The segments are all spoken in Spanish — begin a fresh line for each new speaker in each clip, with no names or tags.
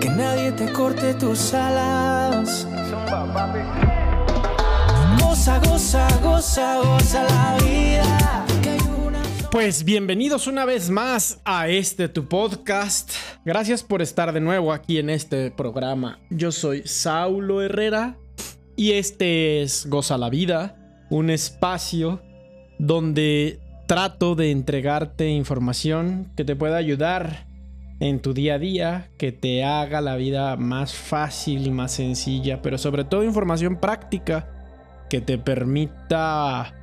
que nadie te corte tus alas. Goza, goza, goza, goza la vida.
Pues bienvenidos una vez más a este tu podcast. Gracias por estar de nuevo aquí en este programa. Yo soy Saulo Herrera y este es Goza la Vida, un espacio donde trato de entregarte información que te pueda ayudar en tu día a día, que te haga la vida más fácil y más sencilla, pero sobre todo información práctica que te permita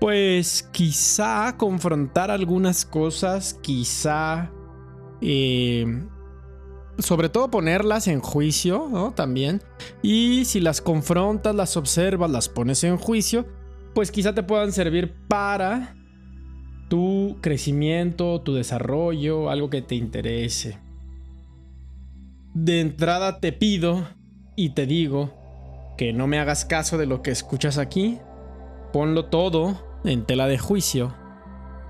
pues quizá confrontar algunas cosas, quizá eh, sobre todo ponerlas en juicio, ¿no? También. Y si las confrontas, las observas, las pones en juicio, pues quizá te puedan servir para tu crecimiento, tu desarrollo, algo que te interese. De entrada te pido y te digo que no me hagas caso de lo que escuchas aquí. Ponlo todo en tela de juicio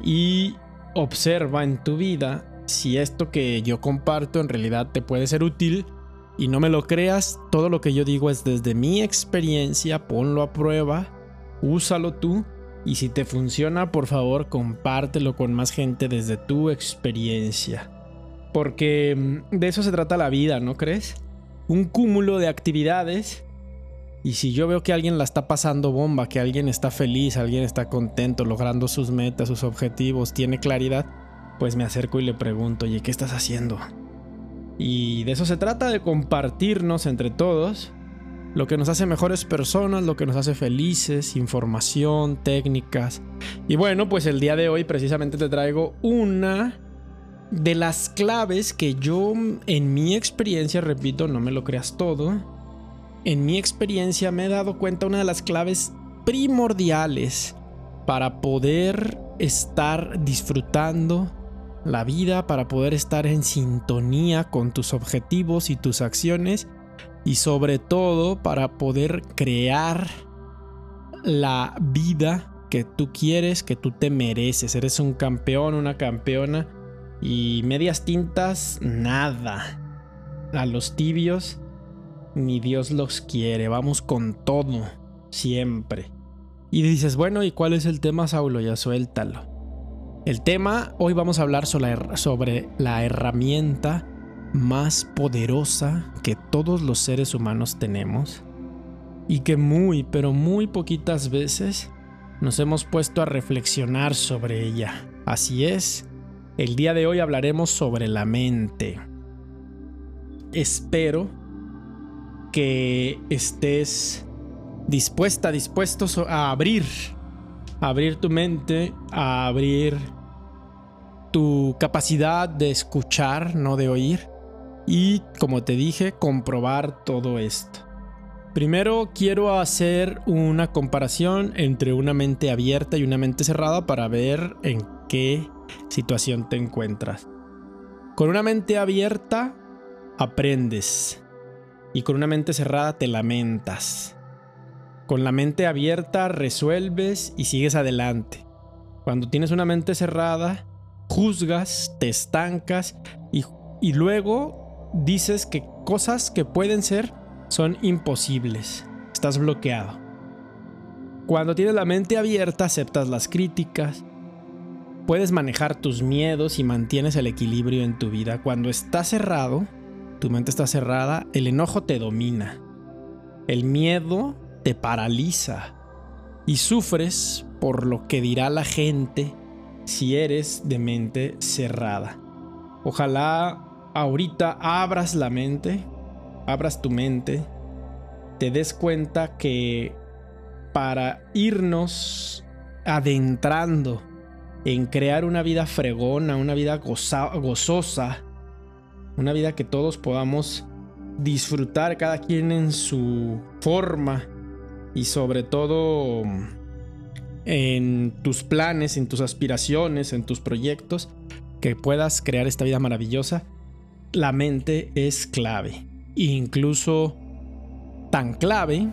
y observa en tu vida si esto que yo comparto en realidad te puede ser útil y no me lo creas, todo lo que yo digo es desde mi experiencia, ponlo a prueba, úsalo tú y si te funciona, por favor, compártelo con más gente desde tu experiencia. Porque mm, de eso se trata la vida, ¿no crees? Un cúmulo de actividades. Y si yo veo que alguien la está pasando bomba, que alguien está feliz, alguien está contento, logrando sus metas, sus objetivos, tiene claridad, pues me acerco y le pregunto, oye, ¿qué estás haciendo? Y de eso se trata, de compartirnos entre todos lo que nos hace mejores personas, lo que nos hace felices, información, técnicas. Y bueno, pues el día de hoy precisamente te traigo una de las claves que yo en mi experiencia, repito, no me lo creas todo, en mi experiencia me he dado cuenta una de las claves primordiales para poder estar disfrutando la vida, para poder estar en sintonía con tus objetivos y tus acciones y sobre todo para poder crear la vida que tú quieres, que tú te mereces. Eres un campeón, una campeona y medias tintas, nada. A los tibios, ni Dios los quiere. Vamos con todo, siempre. Y dices, bueno, ¿y cuál es el tema, Saulo? Ya suéltalo. El tema, hoy vamos a hablar sobre la herramienta más poderosa que todos los seres humanos tenemos y que muy, pero muy poquitas veces nos hemos puesto a reflexionar sobre ella. Así es, el día de hoy hablaremos sobre la mente. Espero que estés dispuesta, dispuesto a abrir, a abrir tu mente, a abrir tu capacidad de escuchar, no de oír, y, como te dije, comprobar todo esto. Primero quiero hacer una comparación entre una mente abierta y una mente cerrada para ver en qué situación te encuentras. Con una mente abierta aprendes y con una mente cerrada te lamentas. Con la mente abierta resuelves y sigues adelante. Cuando tienes una mente cerrada, juzgas, te estancas y, y luego dices que cosas que pueden ser son imposibles. Estás bloqueado. Cuando tienes la mente abierta, aceptas las críticas, puedes manejar tus miedos y mantienes el equilibrio en tu vida. Cuando estás cerrado, tu mente está cerrada, el enojo te domina. El miedo te paraliza y sufres por lo que dirá la gente si eres de mente cerrada. Ojalá ahorita abras la mente, abras tu mente, te des cuenta que para irnos adentrando en crear una vida fregona, una vida gozosa, una vida que todos podamos disfrutar cada quien en su forma y sobre todo en tus planes, en tus aspiraciones, en tus proyectos, que puedas crear esta vida maravillosa la mente es clave. Incluso tan clave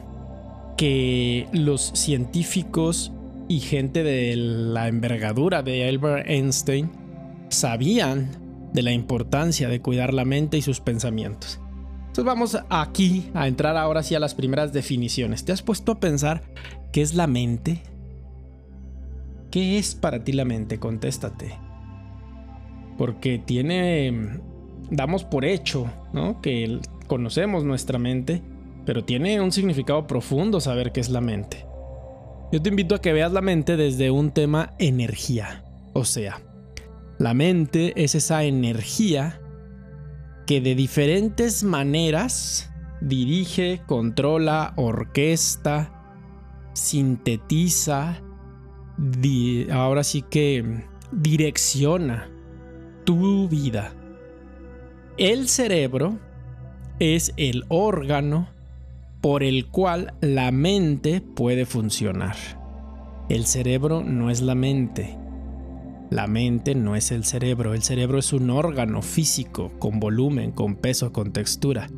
que los científicos y gente de la envergadura de Albert Einstein sabían de la importancia de cuidar la mente y sus pensamientos. Entonces vamos aquí a entrar ahora sí a las primeras definiciones. ¿Te has puesto a pensar qué es la mente? ¿Qué es para ti la mente? Contéstate. Porque tiene, damos por hecho, ¿no? Que conocemos nuestra mente, pero tiene un significado profundo saber qué es la mente. Yo te invito a que veas la mente desde un tema energía. O sea, la mente es esa energía que de diferentes maneras dirige, controla, orquesta, sintetiza, ahora sí que direcciona tu vida. El cerebro es el órgano por el cual la mente puede funcionar. El cerebro no es la mente. La mente no es el cerebro. El cerebro es un órgano físico, con volumen, con peso, con textura.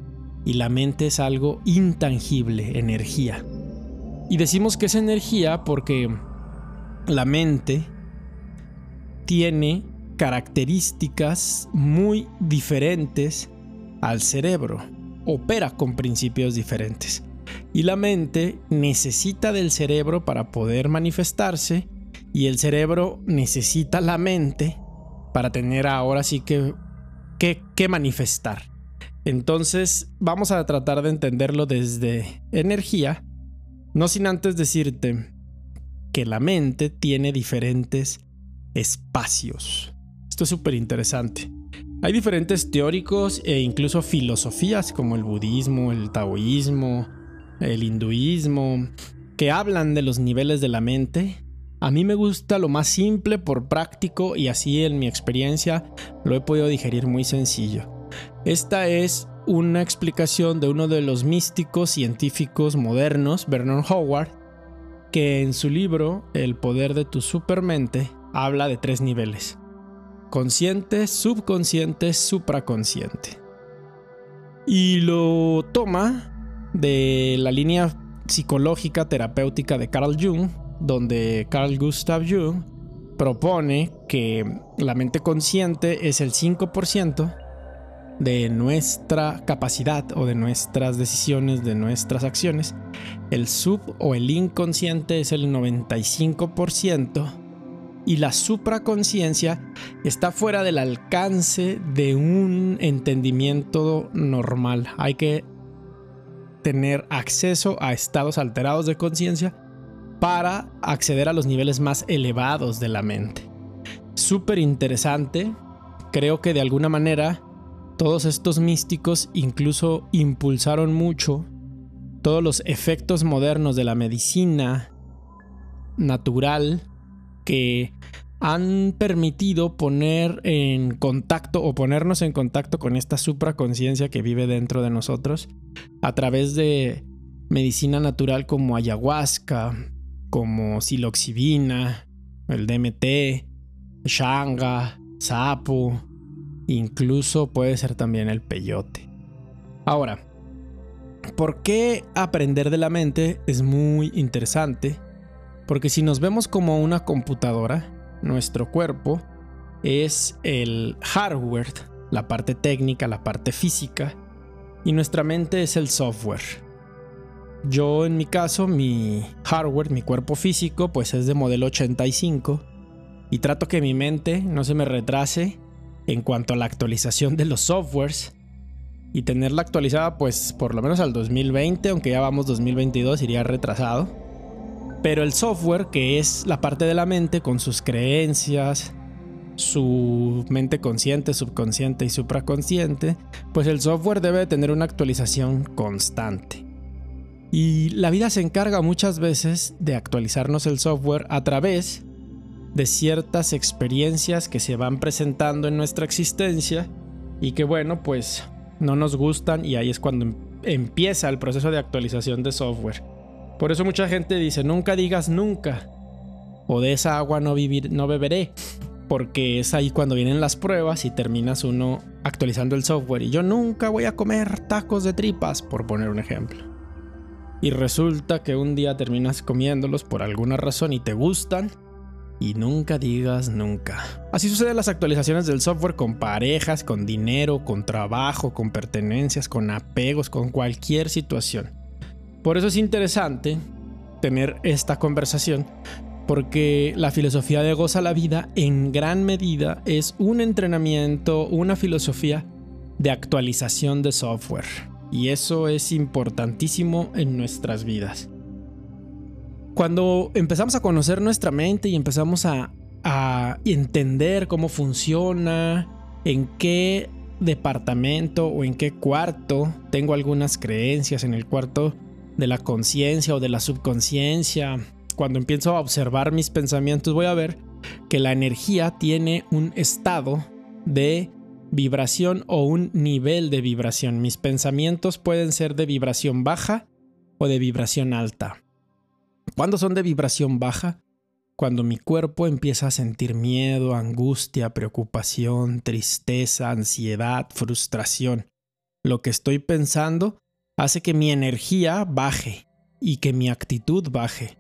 Y la mente es algo intangible, energía. Y decimos que es energía porque la mente tiene características muy diferentes al cerebro opera con principios diferentes. Y la mente necesita del cerebro para poder manifestarse y el cerebro necesita la mente para tener ahora sí que, que, manifestar. Entonces vamos a tratar de entenderlo desde energía, no sin antes decirte que la mente tiene diferentes espacios. Esto es súper interesante. Hay diferentes teóricos e incluso filosofías como el budismo, el taoísmo, el hinduismo, que hablan de los niveles de la mente. A mí me gusta lo más simple por práctico y así en mi experiencia lo he podido digerir muy sencillo. Esta es una explicación de uno de los místicos científicos modernos, Bernard Howard, que en su libro El poder de tu supermente habla de tres niveles consciente, subconsciente, supraconsciente. Y lo toma de la línea psicológica terapéutica de Carl Jung, donde Carl Gustav Jung propone que la mente consciente es el 5% de nuestra capacidad o de nuestras decisiones, de nuestras acciones. El sub o el inconsciente es el 95% y la supraconciencia está fuera del alcance de un entendimiento normal. Hay que tener acceso a estados alterados de conciencia para acceder a los niveles más elevados de la mente. Súper interesante. Creo que de alguna manera todos estos místicos incluso impulsaron mucho todos los efectos modernos de la medicina natural que han permitido poner en contacto o ponernos en contacto con esta supraconciencia que vive dentro de nosotros a través de medicina natural como ayahuasca, como siloxibina, el DMT, shanga, sapo, incluso puede ser también el peyote. Ahora, ¿por qué aprender de la mente es muy interesante? Porque si nos vemos como una computadora, nuestro cuerpo es el hardware, la parte técnica, la parte física, y nuestra mente es el software. Yo en mi caso, mi hardware, mi cuerpo físico, pues es de modelo 85 y trato que mi mente no se me retrase en cuanto a la actualización de los softwares y tenerla actualizada pues por lo menos al 2020, aunque ya vamos 2022, iría retrasado. Pero el software, que es la parte de la mente con sus creencias, su mente consciente, subconsciente y supraconsciente, pues el software debe tener una actualización constante. Y la vida se encarga muchas veces de actualizarnos el software a través de ciertas experiencias que se van presentando en nuestra existencia y que bueno, pues no nos gustan y ahí es cuando em-, empieza el proceso de actualización de software. Por eso mucha gente dice, nunca digas nunca. O de esa agua no, vivir, no beberé. Porque es ahí cuando vienen las pruebas y terminas uno actualizando el software. Y yo nunca voy a comer tacos de tripas, por poner un ejemplo. Y resulta que un día terminas comiéndolos por alguna razón y te gustan. y nunca digas nunca. Así suceden las actualizaciones del software con parejas, con dinero, con trabajo, con pertenencias, con apegos, con cualquier situación. Por eso es interesante tener esta conversación porque la filosofía de goza la vida en gran medida es un entrenamiento, una filosofía de actualización de software. Y eso es importantísimo en nuestras vidas. Cuando empezamos a conocer nuestra mente y empezamos a, entender cómo funciona, en qué departamento o en qué cuarto tengo algunas creencias, en el cuarto de la conciencia o de la subconsciencia, cuando empiezo a observar mis pensamientos voy a ver que la energía tiene un estado de vibración o un nivel de vibración. Mis pensamientos pueden ser de vibración baja o de vibración alta. ¿Cuándo son de vibración baja? Cuando mi cuerpo empieza a sentir miedo, angustia, preocupación, tristeza, ansiedad, frustración. Lo que estoy pensando hace que mi energía baje y que mi actitud baje.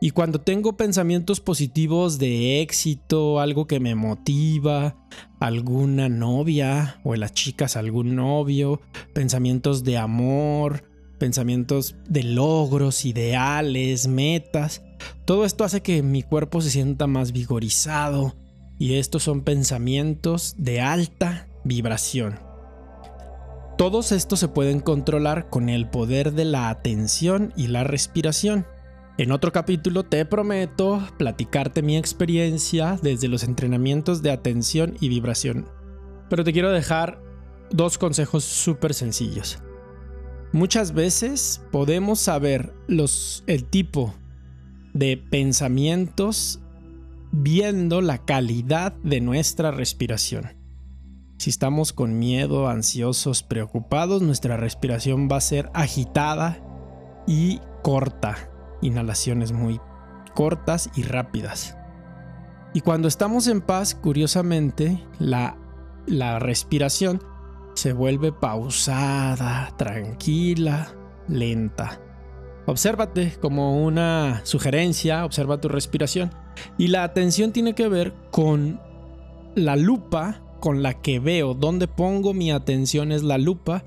Y cuando tengo pensamientos positivos de éxito, algo que me motiva, alguna novia o las chicas algún novio, pensamientos de amor, pensamientos de logros, ideales, metas, todo esto hace que mi cuerpo se sienta más vigorizado y estos son pensamientos de alta vibración. Todos estos se pueden controlar con el poder de la atención y la respiración. En otro capítulo te prometo platicarte mi experiencia desde los entrenamientos de atención y vibración. Pero te quiero dejar dos consejos súper sencillos. Muchas veces podemos saber el tipo de pensamientos viendo la calidad de nuestra respiración. Si estamos con miedo, ansiosos, preocupados, nuestra respiración va a ser agitada y corta inhalaciones muy cortas y rápidas. Y cuando estamos en paz, curiosamente, la, la respiración se vuelve pausada, tranquila, lenta. Obsérvate como una sugerencia, observa tu respiración. Y la atención tiene que ver con la lupa con la que veo, donde pongo mi atención es la lupa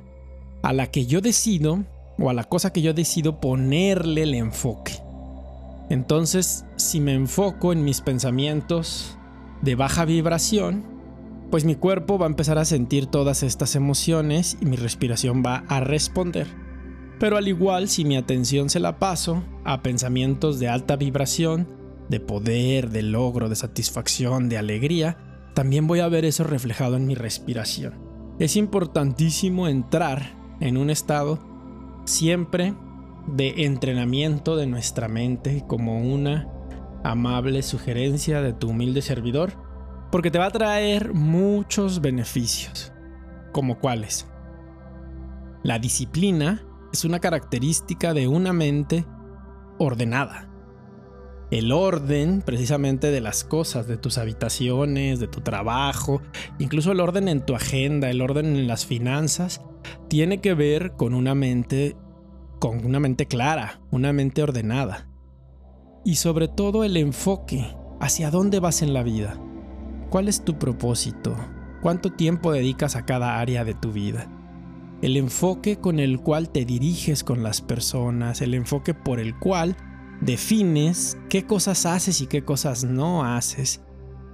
a la que yo decido o a la cosa que yo decido ponerle el enfoque. Entonces, si me enfoco en mis pensamientos de baja vibración, pues mi cuerpo va a empezar a sentir todas estas emociones y mi respiración va a responder. Pero al igual, si mi atención se la paso a pensamientos de alta vibración, de poder, de logro, de satisfacción, de alegría, también voy a ver eso reflejado en mi respiración. Es importantísimo entrar en un estado siempre de entrenamiento de nuestra mente como una amable sugerencia de tu humilde servidor, porque te va a traer muchos beneficios, como cuáles. La disciplina es una característica de una mente ordenada. El orden precisamente de las cosas, de tus habitaciones, de tu trabajo, incluso el orden en tu agenda, el orden en las finanzas, tiene que ver con una mente con una mente clara, una mente ordenada. Y sobre todo el enfoque, hacia dónde vas en la vida. ¿Cuál es tu propósito? ¿Cuánto tiempo dedicas a cada área de tu vida? El enfoque con el cual te diriges con las personas, el enfoque por el cual defines qué cosas haces y qué cosas no haces.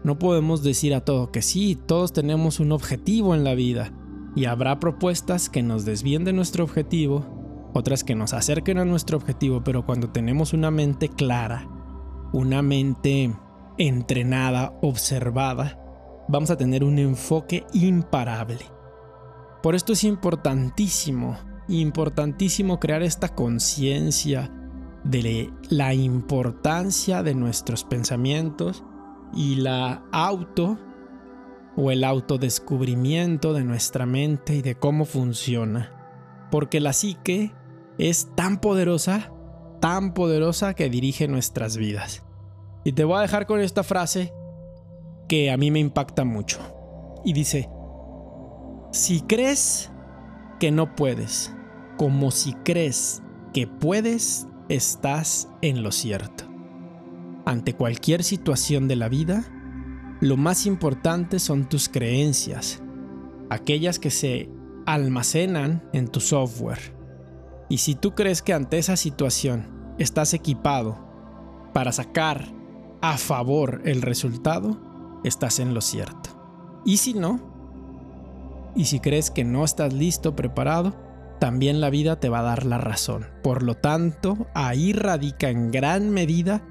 No podemos decir a todo que sí, todos tenemos un objetivo en la vida y habrá propuestas que nos desvíen de nuestro objetivo, otras que nos acerquen a nuestro objetivo, pero cuando tenemos una mente clara, una mente entrenada, observada, vamos a tener un enfoque imparable. Por esto es importantísimo, importantísimo crear esta conciencia de la importancia de nuestros pensamientos y la auto o el autodescubrimiento de nuestra mente y de cómo funciona. Porque la psique es tan poderosa, tan poderosa que dirige nuestras vidas. Y te voy a dejar con esta frase que a mí me impacta mucho. Y dice, si crees que no puedes, como si crees que puedes, estás en lo cierto. ante cualquier situación de la vida, lo más importante son tus creencias, aquellas que se almacenan en tu software. Y si tú crees que ante esa situación estás equipado para sacar a favor el resultado, estás en lo cierto. Y si no, y si crees que no estás listo, preparado, también la vida te va a dar la razón. Por lo tanto, ahí radica en gran medida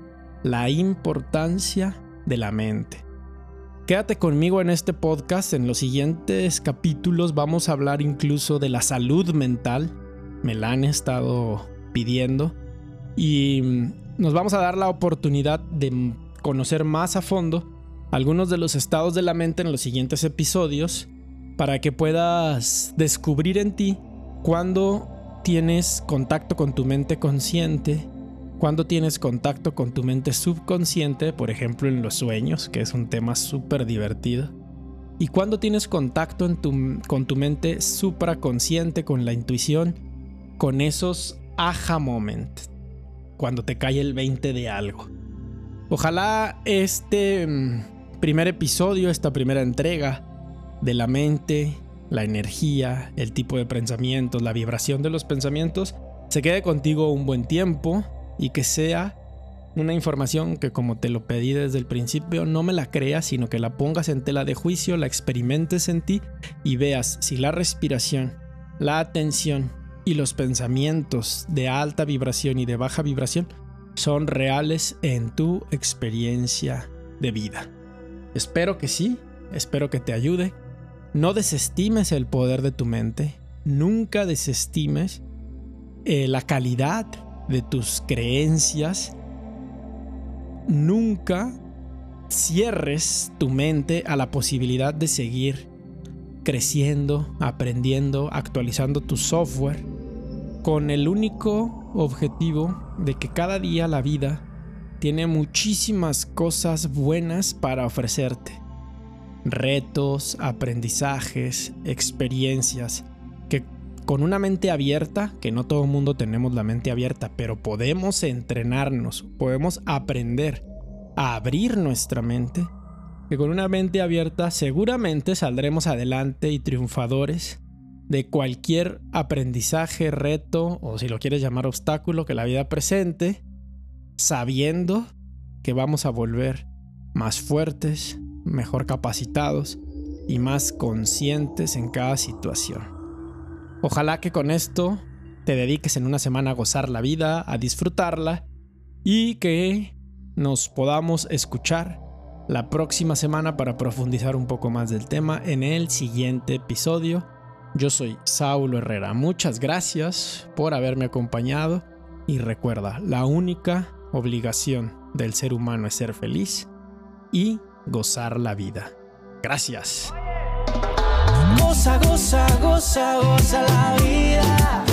la importancia de la mente. Quédate conmigo en este podcast, en los siguientes capítulos vamos a hablar incluso de la salud mental, me la han estado pidiendo y mm, nos vamos a dar la oportunidad de conocer más a fondo algunos de los estados de la mente en los siguientes episodios para que puedas descubrir en ti cuando tienes contacto con tu mente consciente, cuando tienes contacto con tu mente subconsciente, por ejemplo en los sueños, que es un tema súper divertido, y cuando tienes contacto con tu mente supraconsciente, con la intuición, con esos aha moments, cuando te cae el 20 de algo. Ojalá este mm, primer episodio, esta primera entrega de la mente, la energía, el tipo de pensamientos, la vibración de los pensamientos, se quede contigo un buen tiempo y que sea una información que como te lo pedí desde el principio, no me la creas, sino que la pongas en tela de juicio, la experimentes en ti y veas si la respiración, la atención y los pensamientos de alta vibración y de baja vibración son reales en tu experiencia de vida. Espero que sí, espero que te ayude. No desestimes el poder de tu mente, nunca desestimes eh, la calidad de tus creencias, nunca cierres tu mente a la posibilidad de seguir creciendo, aprendiendo, actualizando tu software con el único objetivo de que cada día la vida tiene muchísimas cosas buenas para ofrecerte. Retos, aprendizajes, experiencias, que con una mente abierta, que no todo el mundo tenemos la mente abierta, pero podemos entrenarnos, podemos aprender a abrir nuestra mente, que con una mente abierta seguramente saldremos adelante y triunfadores de cualquier aprendizaje, reto o si lo quieres llamar obstáculo que la vida presente, sabiendo que vamos a volver más fuertes, mejor capacitados y más conscientes en cada situación. Ojalá que con esto te dediques en una semana a gozar la vida, a disfrutarla y que nos podamos escuchar la próxima semana para profundizar un poco más del tema en el siguiente episodio yo soy Saulo Herrera. Muchas gracias por haberme acompañado y recuerda, la única obligación del ser humano es ser feliz y gozar la vida. Gracias.
Goza, goza, goza, goza la vida.